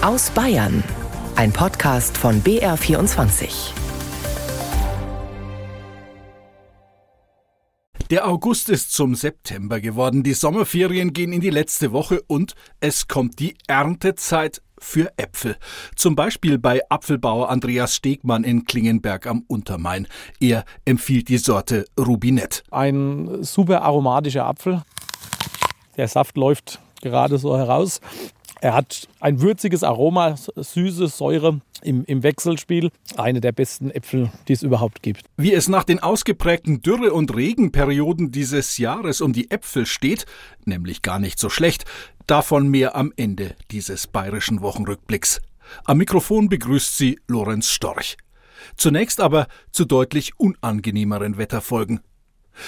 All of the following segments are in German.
Aus Bayern. Ein Podcast von BR24. Der August ist zum September geworden. Die Sommerferien gehen in die letzte Woche und es kommt die Erntezeit für Äpfel. Zum Beispiel bei Apfelbauer Andreas Stegmann in Klingenberg am Untermain. Er empfiehlt die Sorte Rubinett. Ein super aromatischer Apfel. Der Saft läuft gerade so heraus. Er hat ein würziges Aroma, Süße, Säure im, im, Wechselspiel. Eine der besten Äpfel, die es überhaupt gibt. Wie es nach den ausgeprägten Dürre- und Regenperioden dieses Jahres um die Äpfel steht, nämlich gar nicht so schlecht, davon mehr am Ende dieses bayerischen Wochenrückblicks. Am Mikrofon begrüßt sie Lorenz Storch. Zunächst aber zu deutlich unangenehmeren Wetterfolgen.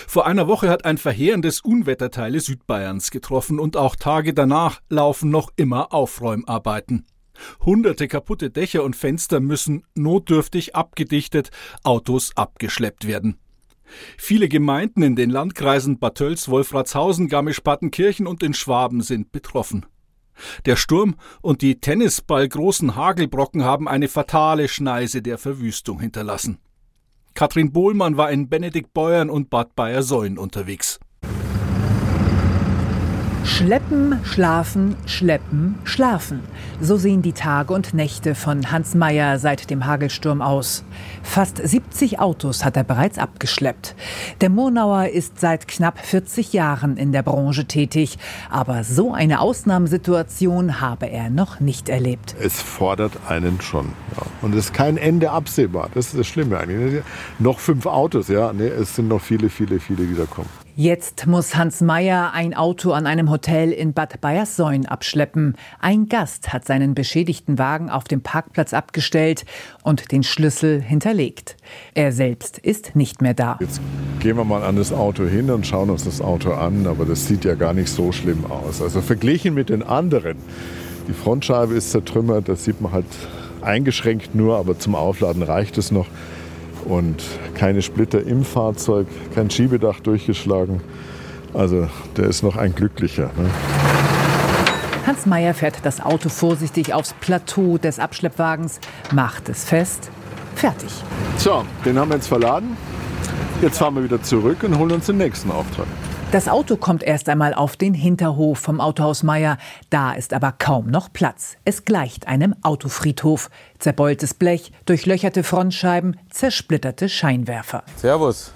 Vor einer Woche hat ein verheerendes Unwetter Teile Südbayerns getroffen und auch Tage danach laufen noch immer Aufräumarbeiten. Hunderte kaputte Dächer und Fenster müssen notdürftig abgedichtet, Autos abgeschleppt werden. Viele Gemeinden in den Landkreisen Bad Tölz, Wolfratshausen, Garmisch-Partenkirchen und in Schwaben sind betroffen. Der Sturm und die tennisballgroßen Hagelbrocken haben eine fatale Schneise der Verwüstung hinterlassen. Katrin Bohlmann war in Benedikt Beuern und Bad Bayersäulen unterwegs. Schleppen, schlafen, schleppen, schlafen. So sehen die Tage und Nächte von Hans Meyer seit dem Hagelsturm aus. Fast 70 Autos hat er bereits abgeschleppt. Der Murnauer ist seit knapp 40 Jahren in der Branche tätig. Aber so eine Ausnahmesituation habe er noch nicht erlebt. Es fordert einen schon. Ja. Und es ist kein Ende absehbar. Das ist das Schlimme eigentlich. Noch fünf Autos, ja. Nee, es sind noch viele, viele, viele, die da kommen. Jetzt muss Hans Meyer ein Auto an einem Hotel in Bad Bayersäun abschleppen. Ein Gast hat seinen beschädigten Wagen auf dem Parkplatz abgestellt und den Schlüssel hinterlegt. Er selbst ist nicht mehr da. Jetzt gehen wir mal an das Auto hin und schauen uns das Auto an, aber das sieht ja gar nicht so schlimm aus. Also verglichen mit den anderen. Die Frontscheibe ist zertrümmert, das sieht man halt eingeschränkt nur, aber zum Aufladen reicht es noch und keine Splitter im Fahrzeug, kein Schiebedach durchgeschlagen. Also der ist noch ein glücklicher. Ne? Hans Meyer fährt das Auto vorsichtig aufs Plateau des Abschleppwagens, macht es fest, fertig. So, den haben wir jetzt verladen. Jetzt fahren wir wieder zurück und holen uns den nächsten Auftrag. Das Auto kommt erst einmal auf den Hinterhof vom Autohaus Meier. Da ist aber kaum noch Platz. Es gleicht einem Autofriedhof. Zerbeultes Blech, durchlöcherte Frontscheiben, zersplitterte Scheinwerfer. Servus.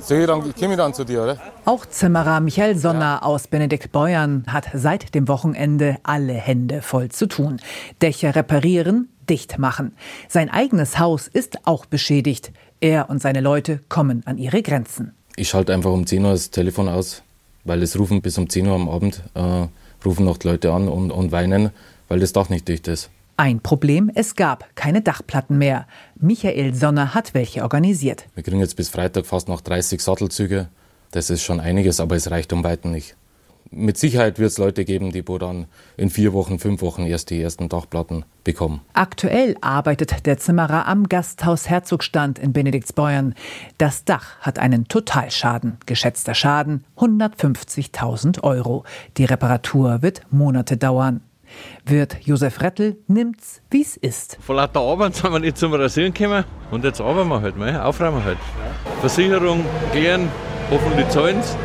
So, dann komme ich dann zu dir, oder? Auch Zimmerer Michael Sonner aus Benedikt Beuern hat seit dem Wochenende alle Hände voll zu tun. Dächer reparieren, dicht machen. Sein eigenes Haus ist auch beschädigt. Er und seine Leute kommen an ihre Grenzen ich schalte einfach um 10 Uhr das Telefon aus, weil es rufen bis um 10 Uhr am Abend, äh, rufen noch Leute an und, und weinen, weil das Dach nicht dicht ist. Ein Problem, es gab keine Dachplatten mehr. Michael Sonner hat welche organisiert. Wir kriegen jetzt bis Freitag fast noch 30 Sattelzüge. Das ist schon einiges, aber es reicht um Weitem nicht mit Sicherheit wird es Leute geben, die wo dann in vier Wochen, fünf Wochen erst die ersten Dachplatten bekommen. Aktuell arbeitet der Zimmerer am Gasthaus Herzogstand in Benediktsbeuern. Das Dach hat einen Totalschaden. Geschätzter Schaden 150.000 Euro. Die Reparatur wird Monate dauern. Wird Josef Rettel, nimmt's, wie's ist. Vor lauter Arbeit sind wir nicht zum Rasieren gekommen und jetzt arbeiten wir halt mal, aufräumen halt. Versicherung klären, hoffentlich zahlen's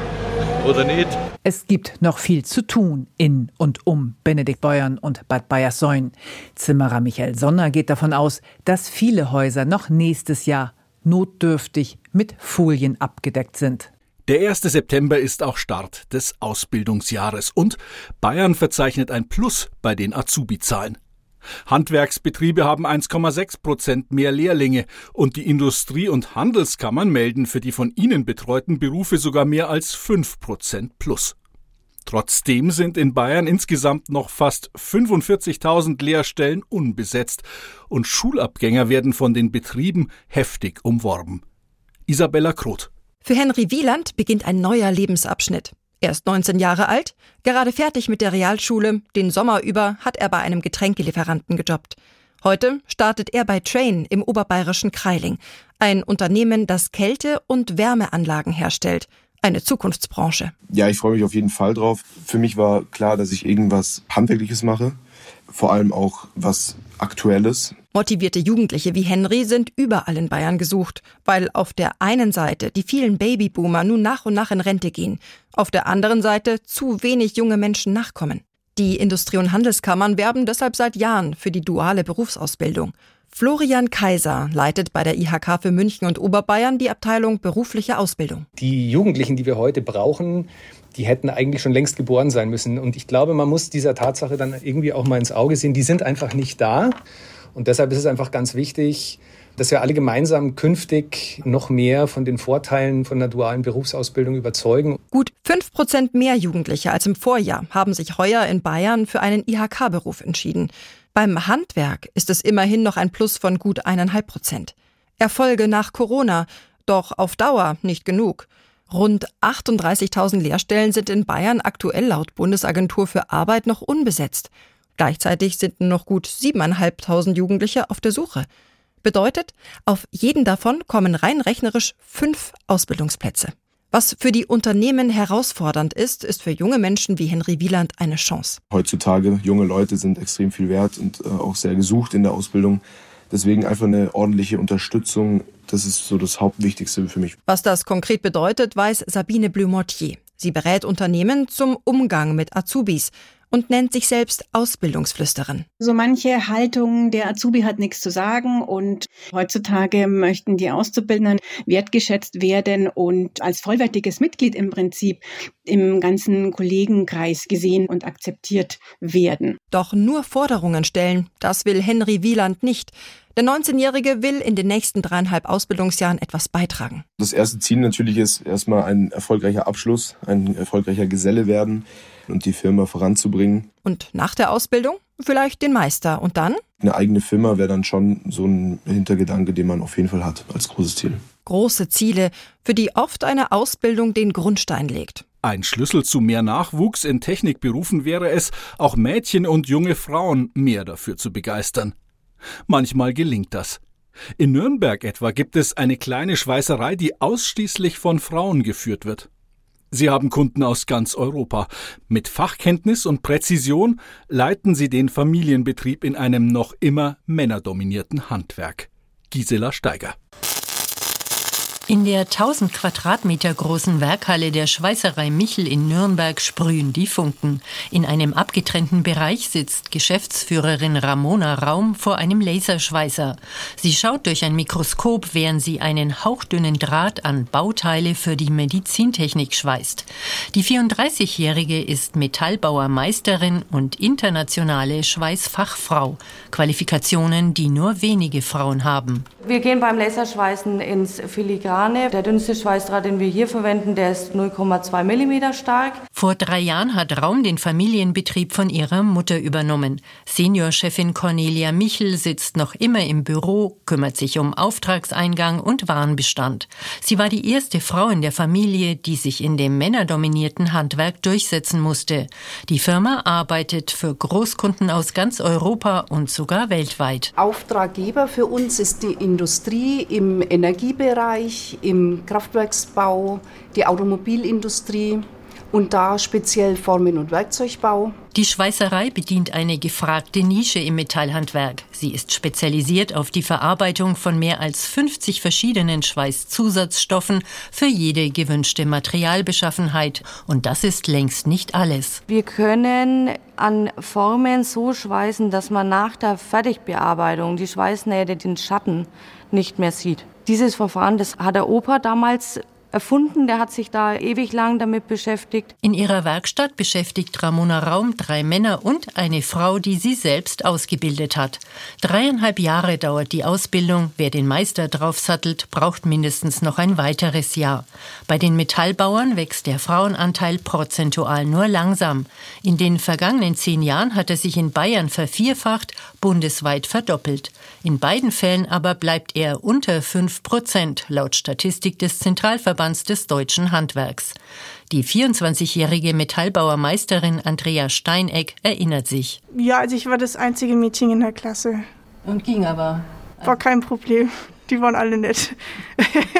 oder nicht. Es gibt noch viel zu tun in und um Benedikt Beuern und Bad Bayersäun. Zimmerer Michael Sonner geht davon aus, dass viele Häuser noch nächstes Jahr notdürftig mit Folien abgedeckt sind. Der 1. September ist auch Start des Ausbildungsjahres und Bayern verzeichnet ein Plus bei den Azubi-Zahlen. Handwerksbetriebe haben 1,6 Prozent mehr Lehrlinge und die Industrie- und Handelskammern melden für die von ihnen betreuten Berufe sogar mehr als 5 Prozent plus. Trotzdem sind in Bayern insgesamt noch fast 45.000 Lehrstellen unbesetzt und Schulabgänger werden von den Betrieben heftig umworben. Isabella Kroth. Für Henry Wieland beginnt ein neuer Lebensabschnitt. Er ist 19 Jahre alt, gerade fertig mit der Realschule, den Sommer über hat er bei einem Getränkelieferanten gejobbt. Heute startet er bei Train im oberbayerischen Kreiling, ein Unternehmen, das Kälte- und Wärmeanlagen herstellt, eine Zukunftsbranche. Ja, ich freue mich auf jeden Fall drauf. Für mich war klar, dass ich irgendwas Handwerkliches mache. Vor allem auch was Aktuelles. Motivierte Jugendliche wie Henry sind überall in Bayern gesucht, weil auf der einen Seite die vielen Babyboomer nun nach und nach in Rente gehen, auf der anderen Seite zu wenig junge Menschen nachkommen. Die Industrie- und Handelskammern werben deshalb seit Jahren für die duale Berufsausbildung. Florian Kaiser leitet bei der IHK für München und Oberbayern die Abteilung berufliche Ausbildung. Die Jugendlichen, die wir heute brauchen, die hätten eigentlich schon längst geboren sein müssen. Und ich glaube, man muss dieser Tatsache dann irgendwie auch mal ins Auge sehen. Die sind einfach nicht da. Und deshalb ist es einfach ganz wichtig, dass wir alle gemeinsam künftig noch mehr von den Vorteilen von der dualen Berufsausbildung überzeugen. Gut fünf Prozent mehr Jugendliche als im Vorjahr haben sich heuer in Bayern für einen IHK-Beruf entschieden. Beim Handwerk ist es immerhin noch ein Plus von gut eineinhalb Prozent. Erfolge nach Corona, doch auf Dauer nicht genug. Rund 38.000 Lehrstellen sind in Bayern aktuell laut Bundesagentur für Arbeit noch unbesetzt. Gleichzeitig sind noch gut 7.500 Jugendliche auf der Suche. Bedeutet, auf jeden davon kommen rein rechnerisch fünf Ausbildungsplätze. Was für die Unternehmen herausfordernd ist, ist für junge Menschen wie Henry Wieland eine Chance. Heutzutage junge Leute sind extrem viel wert und äh, auch sehr gesucht in der Ausbildung. Deswegen einfach eine ordentliche Unterstützung, das ist so das Hauptwichtigste für mich. Was das konkret bedeutet, weiß Sabine Blumortier. Sie berät Unternehmen zum Umgang mit Azubis und nennt sich selbst Ausbildungsflüsterin. So manche Haltung, der Azubi hat nichts zu sagen und heutzutage möchten die Auszubildenden wertgeschätzt werden und als vollwertiges Mitglied im Prinzip im ganzen Kollegenkreis gesehen und akzeptiert werden. Doch nur Forderungen stellen, das will Henry Wieland nicht. Der 19-Jährige will in den nächsten dreieinhalb Ausbildungsjahren etwas beitragen. Das erste Ziel natürlich ist erstmal ein erfolgreicher Abschluss, ein erfolgreicher Geselle werden und die Firma voranzubringen. Und nach der Ausbildung vielleicht den Meister und dann? Eine eigene Firma wäre dann schon so ein Hintergedanke, den man auf jeden Fall hat als großes Ziel. Große Ziele, für die oft eine Ausbildung den Grundstein legt. Ein Schlüssel zu mehr Nachwuchs in Technikberufen wäre es, auch Mädchen und junge Frauen mehr dafür zu begeistern. Manchmal gelingt das. In Nürnberg etwa gibt es eine kleine Schweißerei, die ausschließlich von Frauen geführt wird. Sie haben Kunden aus ganz Europa. Mit Fachkenntnis und Präzision leiten sie den Familienbetrieb in einem noch immer männerdominierten Handwerk. Gisela Steiger. In der 1000 Quadratmeter großen Werkhalle der Schweißerei Michel in Nürnberg sprühen die Funken. In einem abgetrennten Bereich sitzt Geschäftsführerin Ramona Raum vor einem Laserschweißer. Sie schaut durch ein Mikroskop, während sie einen hauchdünnen Draht an Bauteile für die Medizintechnik schweißt. Die 34-Jährige ist Metallbauermeisterin und internationale Schweißfachfrau. Qualifikationen, die nur wenige Frauen haben. Wir gehen beim Laserschweißen ins Filigran Sahne. Der dünnste Schweißdraht, den wir hier verwenden, der ist 0,2 mm stark. Vor drei Jahren hat Raum den Familienbetrieb von ihrer Mutter übernommen. Seniorchefin Cornelia Michel sitzt noch immer im Büro, kümmert sich um Auftragseingang und Warenbestand. Sie war die erste Frau in der Familie, die sich in dem männerdominierten Handwerk durchsetzen musste. Die Firma arbeitet für Großkunden aus ganz Europa und sogar weltweit. Auftraggeber für uns ist die Industrie im Energiebereich, im Kraftwerksbau, die Automobilindustrie und da speziell Formen- und Werkzeugbau. Die Schweißerei bedient eine gefragte Nische im Metallhandwerk. Sie ist spezialisiert auf die Verarbeitung von mehr als 50 verschiedenen Schweißzusatzstoffen für jede gewünschte Materialbeschaffenheit. Und das ist längst nicht alles. Wir können an Formen so schweißen, dass man nach der Fertigbearbeitung die Schweißnähte den Schatten nicht mehr sieht. Dieses Verfahren, das hat der Opa damals erfunden. Der hat sich da ewig lang damit beschäftigt. In ihrer Werkstatt beschäftigt Ramona Raum drei Männer und eine Frau, die sie selbst ausgebildet hat. Dreieinhalb Jahre dauert die Ausbildung. Wer den Meister draufsattelt, braucht mindestens noch ein weiteres Jahr. Bei den Metallbauern wächst der Frauenanteil prozentual nur langsam. In den vergangenen zehn Jahren hat er sich in Bayern vervierfacht, bundesweit verdoppelt. In beiden Fällen aber bleibt er unter fünf Prozent, laut Statistik des Zentralverbands des deutschen Handwerks. Die 24-jährige Metallbauermeisterin Andrea Steineck erinnert sich. Ja, also ich war das einzige Mädchen in der Klasse. Und ging aber. War kein Problem. Die waren alle nett.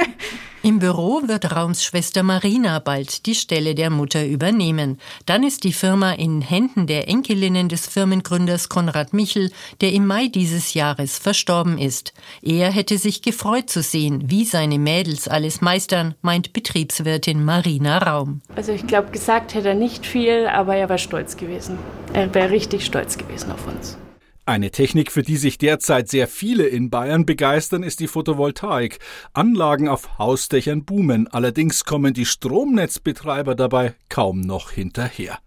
Im Büro wird Raums Schwester Marina bald die Stelle der Mutter übernehmen. Dann ist die Firma in Händen der Enkelinnen des Firmengründers Konrad Michel, der im Mai dieses Jahres verstorben ist. Er hätte sich gefreut zu sehen, wie seine Mädels alles meistern, meint Betriebswirtin Marina Raum. Also ich glaube, gesagt hätte er nicht viel, aber er war stolz gewesen. Er wäre richtig stolz gewesen auf uns. Eine Technik, für die sich derzeit sehr viele in Bayern begeistern, ist die Photovoltaik. Anlagen auf Hausdächern boomen, allerdings kommen die Stromnetzbetreiber dabei kaum noch hinterher.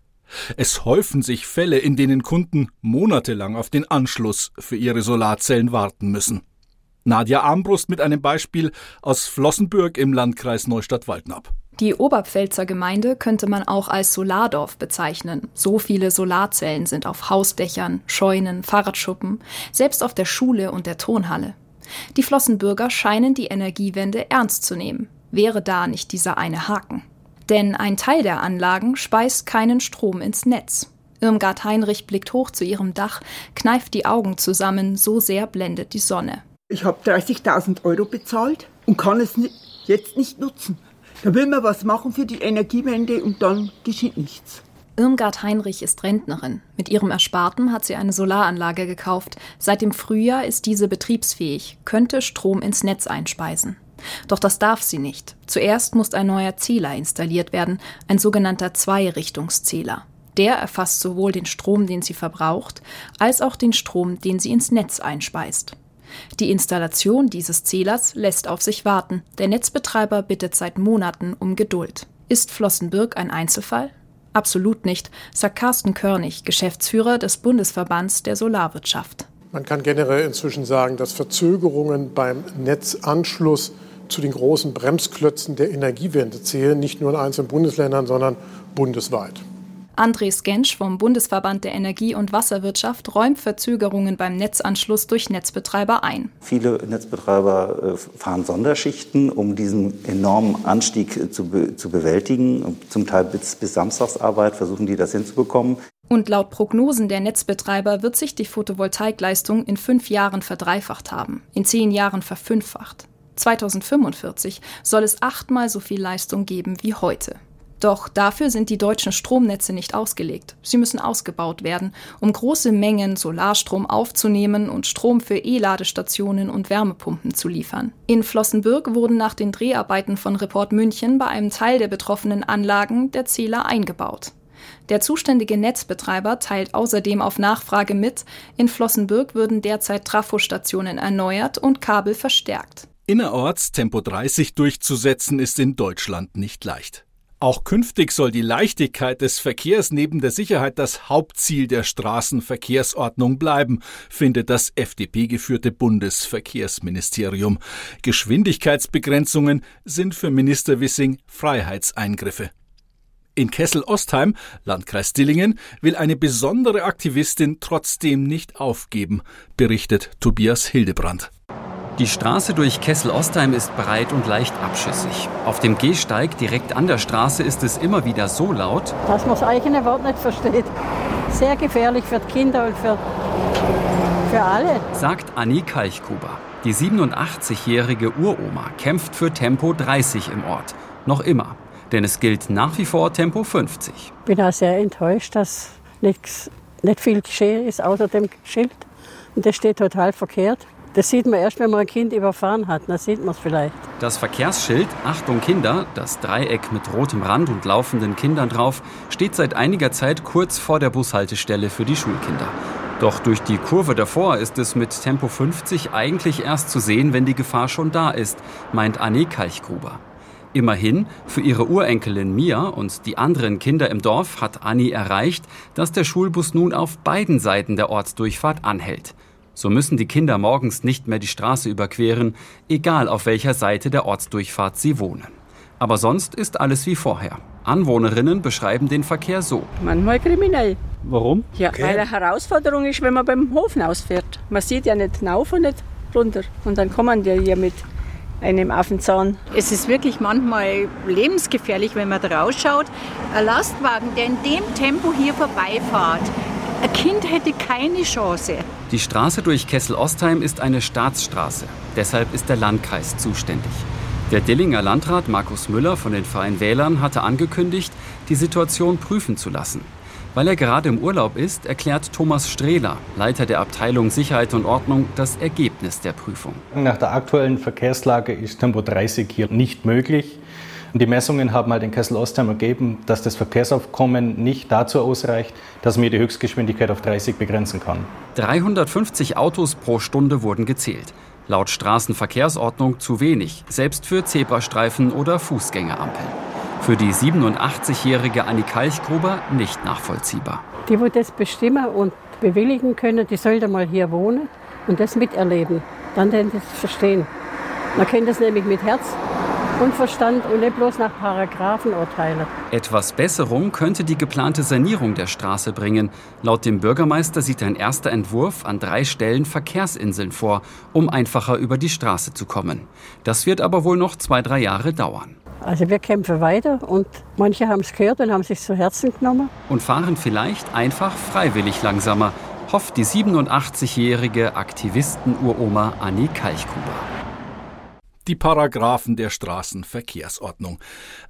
Es häufen sich Fälle, in denen Kunden monatelang auf den Anschluss für ihre Solarzellen warten müssen. Nadja Armbrust mit einem Beispiel aus Flossenbürg im Landkreis Neustadt-Waldnab. Die Oberpfälzer Gemeinde könnte man auch als Solardorf bezeichnen. So viele Solarzellen sind auf Hausdächern, Scheunen, Fahrradschuppen, selbst auf der Schule und der Tonhalle. Die Flossenbürger scheinen die Energiewende ernst zu nehmen. Wäre da nicht dieser eine Haken? Denn ein Teil der Anlagen speist keinen Strom ins Netz. Irmgard Heinrich blickt hoch zu ihrem Dach, kneift die Augen zusammen, so sehr blendet die Sonne. Ich habe 30.000 Euro bezahlt und kann es jetzt nicht nutzen. Da will man was machen für die Energiewende und dann geschieht nichts. Irmgard Heinrich ist Rentnerin. Mit ihrem Ersparten hat sie eine Solaranlage gekauft. Seit dem Frühjahr ist diese betriebsfähig, könnte Strom ins Netz einspeisen. Doch das darf sie nicht. Zuerst muss ein neuer Zähler installiert werden, ein sogenannter Zweirichtungszähler. Der erfasst sowohl den Strom, den sie verbraucht, als auch den Strom, den sie ins Netz einspeist. Die Installation dieses Zählers lässt auf sich warten. Der Netzbetreiber bittet seit Monaten um Geduld. Ist Flossenbürg ein Einzelfall? Absolut nicht, sagt Carsten Körnig, Geschäftsführer des Bundesverbands der Solarwirtschaft. Man kann generell inzwischen sagen, dass Verzögerungen beim Netzanschluss zu den großen Bremsklötzen der Energiewende zählen, nicht nur in einzelnen Bundesländern, sondern bundesweit. Andres Gensch vom Bundesverband der Energie- und Wasserwirtschaft räumt Verzögerungen beim Netzanschluss durch Netzbetreiber ein. Viele Netzbetreiber äh, fahren Sonderschichten, um diesen enormen Anstieg zu, be zu bewältigen. Zum Teil bis, bis Samstagsarbeit versuchen die das hinzubekommen. Und laut Prognosen der Netzbetreiber wird sich die Photovoltaikleistung in fünf Jahren verdreifacht haben, in zehn Jahren verfünffacht. 2045 soll es achtmal so viel Leistung geben wie heute. Doch dafür sind die deutschen Stromnetze nicht ausgelegt. Sie müssen ausgebaut werden, um große Mengen Solarstrom aufzunehmen und Strom für E-Ladestationen und Wärmepumpen zu liefern. In Flossenbürg wurden nach den Dreharbeiten von Report München bei einem Teil der betroffenen Anlagen der Zähler eingebaut. Der zuständige Netzbetreiber teilt außerdem auf Nachfrage mit, in Flossenbürg würden derzeit Trafostationen erneuert und Kabel verstärkt. Innerorts Tempo 30 durchzusetzen ist in Deutschland nicht leicht. Auch künftig soll die Leichtigkeit des Verkehrs neben der Sicherheit das Hauptziel der Straßenverkehrsordnung bleiben, findet das FDP-geführte Bundesverkehrsministerium. Geschwindigkeitsbegrenzungen sind für Minister Wissing Freiheitseingriffe. In Kessel-Ostheim, Landkreis Dillingen, will eine besondere Aktivistin trotzdem nicht aufgeben, berichtet Tobias Hildebrand. Die Straße durch Kessel-Ostheim ist breit und leicht abschüssig. Auf dem Gehsteig direkt an der Straße ist es immer wieder so laut, dass man das eigene Wort nicht versteht. Sehr gefährlich für die Kinder und für, für alle. Sagt Annie Kalchkuber. Die 87-jährige Uroma kämpft für Tempo 30 im Ort. Noch immer. Denn es gilt nach wie vor Tempo 50. Ich bin auch sehr enttäuscht, dass nichts, nicht viel geschehen ist außer dem Schild. Und das steht total verkehrt. Das sieht man erst, wenn man ein Kind überfahren hat. Dann sieht man es vielleicht. Das Verkehrsschild Achtung Kinder, das Dreieck mit rotem Rand und laufenden Kindern drauf, steht seit einiger Zeit kurz vor der Bushaltestelle für die Schulkinder. Doch durch die Kurve davor ist es mit Tempo 50 eigentlich erst zu sehen, wenn die Gefahr schon da ist, meint Anne Kalchgruber. Immerhin, für ihre Urenkelin Mia und die anderen Kinder im Dorf hat Annie erreicht, dass der Schulbus nun auf beiden Seiten der Ortsdurchfahrt anhält. So müssen die Kinder morgens nicht mehr die Straße überqueren, egal auf welcher Seite der Ortsdurchfahrt sie wohnen. Aber sonst ist alles wie vorher. Anwohnerinnen beschreiben den Verkehr so. Manchmal kriminell. Warum? Ja, okay. weil eine Herausforderung ist, wenn man beim Hofen ausfährt. Man sieht ja nicht rauf und nicht runter. Und dann kommen die hier mit einem Affenzahn. Es ist wirklich manchmal lebensgefährlich, wenn man da rausschaut. Ein Lastwagen, der in dem Tempo hier vorbeifährt, ein Kind hätte keine Chance. Die Straße durch Kessel-Ostheim ist eine Staatsstraße. Deshalb ist der Landkreis zuständig. Der Dillinger Landrat Markus Müller von den Freien Wählern hatte angekündigt, die Situation prüfen zu lassen. Weil er gerade im Urlaub ist, erklärt Thomas Strehler, Leiter der Abteilung Sicherheit und Ordnung, das Ergebnis der Prüfung. Nach der aktuellen Verkehrslage ist Tempo 30 hier nicht möglich. Die Messungen haben halt in Kessel-Ostheim ergeben, dass das Verkehrsaufkommen nicht dazu ausreicht, dass man die Höchstgeschwindigkeit auf 30 begrenzen kann. 350 Autos pro Stunde wurden gezählt. Laut Straßenverkehrsordnung zu wenig, selbst für Zebrastreifen oder Fußgängerampeln. Für die 87-jährige Annie Kalchgruber nicht nachvollziehbar. Die, die das bestimmen und bewilligen können, die sollten mal hier wohnen und das miterleben. Dann werden sie es verstehen. Man kennt das nämlich mit Herz und Verstand und nicht bloß nach Paragraphen urteilen. Etwas Besserung könnte die geplante Sanierung der Straße bringen. Laut dem Bürgermeister sieht ein erster Entwurf an drei Stellen Verkehrsinseln vor, um einfacher über die Straße zu kommen. Das wird aber wohl noch zwei, drei Jahre dauern. Also wir kämpfen weiter und manche haben es gehört und haben sich zu Herzen genommen. Und fahren vielleicht einfach freiwillig langsamer, hofft die 87-jährige Aktivisten-Uroma Annie Kalchkuber die Paragraphen der Straßenverkehrsordnung.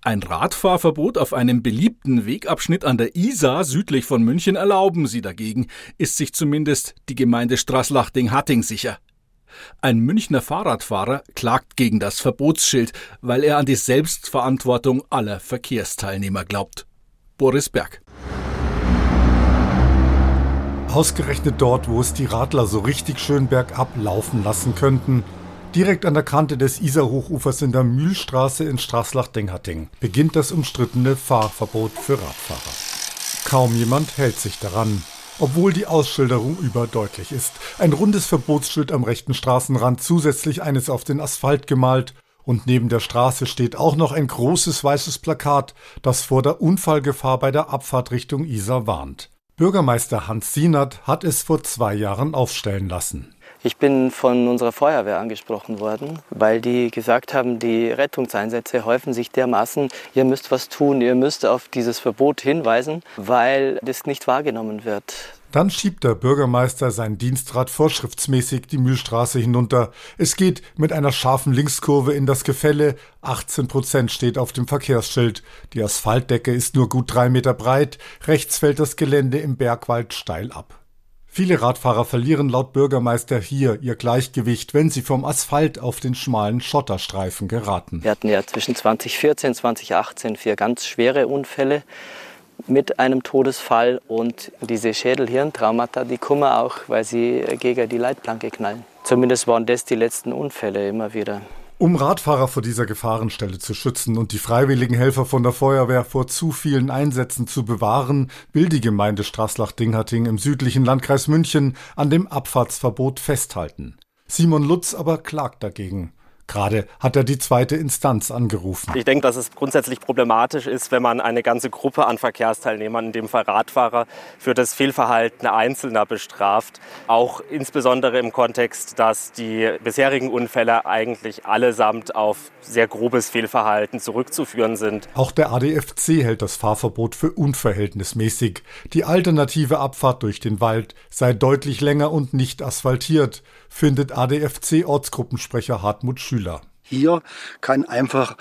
Ein Radfahrverbot auf einem beliebten Wegabschnitt an der Isar südlich von München erlauben sie dagegen, ist sich zumindest die Gemeinde Straßlachting-Hatting sicher. Ein Münchner Fahrradfahrer klagt gegen das Verbotsschild, weil er an die Selbstverantwortung aller Verkehrsteilnehmer glaubt. Boris Berg. Ausgerechnet dort, wo es die Radler so richtig schön bergab laufen lassen könnten, Direkt an der Kante des Isarhochufers in der Mühlstraße in Straßlach-Denghatting beginnt das umstrittene Fahrverbot für Radfahrer. Kaum jemand hält sich daran, obwohl die Ausschilderung überdeutlich ist. Ein rundes Verbotsschild am rechten Straßenrand, zusätzlich eines auf den Asphalt gemalt und neben der Straße steht auch noch ein großes weißes Plakat, das vor der Unfallgefahr bei der Abfahrt Richtung Isar warnt. Bürgermeister Hans Sienert hat es vor zwei Jahren aufstellen lassen. Ich bin von unserer Feuerwehr angesprochen worden, weil die gesagt haben, die Rettungseinsätze häufen sich dermaßen, ihr müsst was tun, ihr müsst auf dieses Verbot hinweisen, weil das nicht wahrgenommen wird. Dann schiebt der Bürgermeister sein Dienstrad vorschriftsmäßig die Mühlstraße hinunter. Es geht mit einer scharfen Linkskurve in das Gefälle. 18 Prozent steht auf dem Verkehrsschild. Die Asphaltdecke ist nur gut drei Meter breit. Rechts fällt das Gelände im Bergwald steil ab. Viele Radfahrer verlieren laut Bürgermeister hier ihr Gleichgewicht, wenn sie vom Asphalt auf den schmalen Schotterstreifen geraten. Wir hatten ja zwischen 2014 und 2018 vier ganz schwere Unfälle mit einem Todesfall und diese Schädelhirntraumata, die kommen auch, weil sie gegen die Leitplanke knallen. Zumindest waren das die letzten Unfälle immer wieder. Um Radfahrer vor dieser Gefahrenstelle zu schützen und die freiwilligen Helfer von der Feuerwehr vor zu vielen Einsätzen zu bewahren, will die Gemeinde Straßlach-Dinghatting im südlichen Landkreis München an dem Abfahrtsverbot festhalten. Simon Lutz aber klagt dagegen. Gerade hat er die zweite Instanz angerufen. Ich denke, dass es grundsätzlich problematisch ist, wenn man eine ganze Gruppe an Verkehrsteilnehmern, in dem Fall Radfahrer, für das Fehlverhalten Einzelner bestraft. Auch insbesondere im Kontext, dass die bisherigen Unfälle eigentlich allesamt auf sehr grobes Fehlverhalten zurückzuführen sind. Auch der ADFC hält das Fahrverbot für unverhältnismäßig. Die alternative Abfahrt durch den Wald sei deutlich länger und nicht asphaltiert findet ADFC-Ortsgruppensprecher Hartmut Schüler. Hier kann einfach,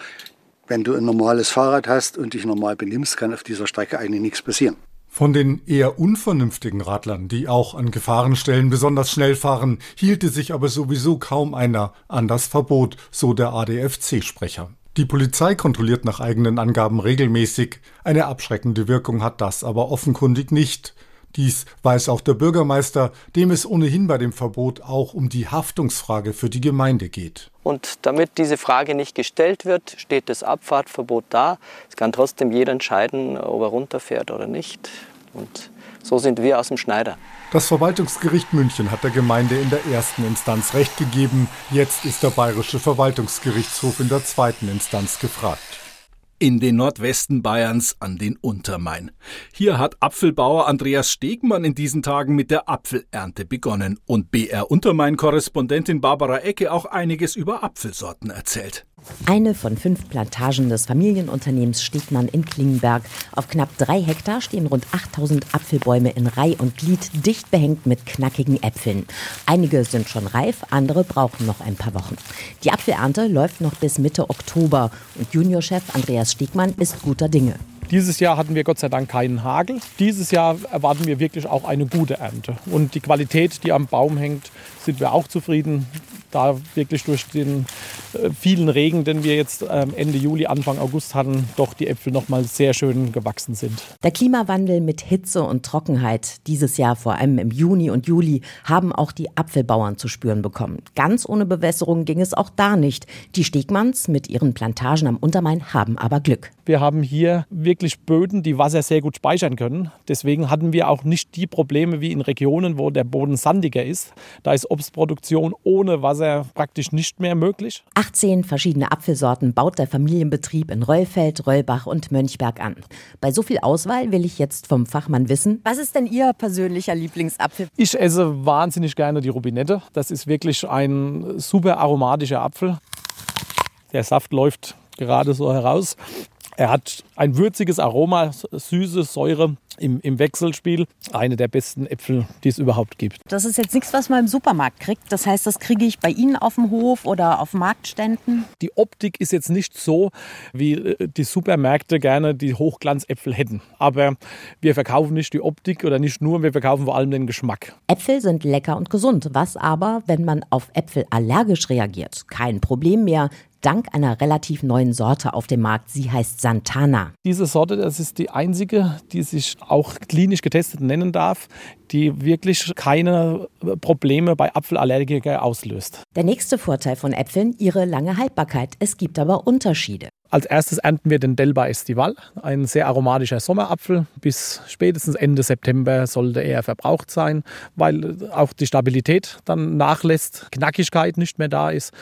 wenn du ein normales Fahrrad hast und dich normal benimmst, kann auf dieser Strecke eigentlich nichts passieren. Von den eher unvernünftigen Radlern, die auch an Gefahrenstellen besonders schnell fahren, hielte sich aber sowieso kaum einer an das Verbot, so der ADFC-Sprecher. Die Polizei kontrolliert nach eigenen Angaben regelmäßig. Eine abschreckende Wirkung hat das aber offenkundig nicht. Dies weiß auch der Bürgermeister, dem es ohnehin bei dem Verbot auch um die Haftungsfrage für die Gemeinde geht. Und damit diese Frage nicht gestellt wird, steht das Abfahrtverbot da. Es kann trotzdem jeder entscheiden, ob er runterfährt oder nicht. Und so sind wir aus dem Schneider. Das Verwaltungsgericht München hat der Gemeinde in der ersten Instanz Recht gegeben. Jetzt ist der Bayerische Verwaltungsgerichtshof in der zweiten Instanz gefragt in den Nordwesten Bayerns an den Untermain. Hier hat Apfelbauer Andreas Stegmann in diesen Tagen mit der Apfelernte begonnen und BR Untermain-Korrespondentin Barbara Ecke auch einiges über Apfelsorten erzählt. Eine von fünf Plantagen des Familienunternehmens Stegmann in Klingenberg. Auf knapp drei Hektar stehen rund 8000 Apfelbäume in Reih und Glied, dicht behängt mit knackigen Äpfeln. Einige sind schon reif, andere brauchen noch ein paar Wochen. Die Apfelernte läuft noch bis Mitte Oktober und Juniorchef Andreas Stegmann ist guter Dinge. Dieses Jahr hatten wir Gott sei Dank keinen Hagel. Dieses Jahr erwarten wir wirklich auch eine gute Ernte. Und die Qualität, die am Baum hängt, sind wir auch zufrieden da wirklich durch den äh, vielen Regen, den wir jetzt ähm, Ende Juli, Anfang August hatten, doch die Äpfel noch mal sehr schön gewachsen sind. Der Klimawandel mit Hitze und Trockenheit dieses Jahr vor allem im Juni und Juli haben auch die Apfelbauern zu spüren bekommen. Ganz ohne Bewässerung ging es auch da nicht. Die Stegmanns mit ihren Plantagen am Untermain haben aber Glück. Wir haben hier wirklich Böden, die Wasser sehr gut speichern können. Deswegen hatten wir auch nicht die Probleme wie in Regionen, wo der Boden sandiger ist. Da ist Obstproduktion ohne Wasser praktisch nicht mehr möglich. 18 verschiedene Apfelsorten baut der Familienbetrieb in Rollfeld, Rollbach und Mönchberg an. Bei so viel Auswahl will ich jetzt vom Fachmann wissen, was ist denn Ihr persönlicher Lieblingsapfel? Ich esse wahnsinnig gerne die Rubinette. Das ist wirklich ein super aromatischer Apfel. Der Saft läuft gerade so heraus. Er hat ein würziges Aroma, süße Säure im, im Wechselspiel. Eine der besten Äpfel, die es überhaupt gibt. Das ist jetzt nichts, was man im Supermarkt kriegt. Das heißt, das kriege ich bei Ihnen auf dem Hof oder auf Marktständen? Die Optik ist jetzt nicht so, wie äh, die Supermärkte gerne die Hochglanzäpfel hätten. Aber wir verkaufen nicht die Optik oder nicht nur, wir verkaufen vor allem den Geschmack. Äpfel sind lecker und gesund. Was aber, wenn man auf Äpfel allergisch reagiert? Kein Problem mehr dank einer relativ neuen Sorte auf dem Markt. Sie heißt Santana. Diese Sorte, das ist die einzige, die sich auch klinisch getestet nennen darf, die wirklich keine Probleme bei Apfelallergikern auslöst. Der nächste Vorteil von Äpfeln, ihre lange Haltbarkeit. Es gibt aber Unterschiede. Als erstes ernten wir den Delba Estival, ein sehr aromatischer Sommerapfel. Bis spätestens Ende September sollte er verbraucht sein, weil auch die Stabilität dann nachlässt, Knackigkeit nicht mehr da ist.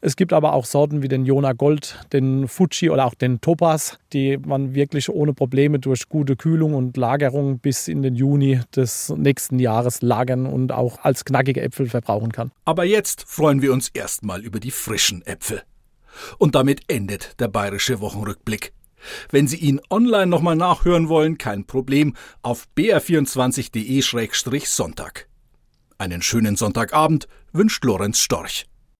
Es gibt aber auch Sorten wie den Jona Gold, den Fuji oder auch den Topaz, die man wirklich ohne Probleme durch gute Kühlung und Lagerung bis in den Juni des nächsten Jahres lagern und auch als knackige Äpfel verbrauchen kann. Aber jetzt freuen wir uns erstmal über die frischen Äpfel. Und damit endet der bayerische Wochenrückblick. Wenn Sie ihn online nochmal nachhören wollen, kein Problem, auf br24.de-sonntag. Einen schönen Sonntagabend wünscht Lorenz Storch.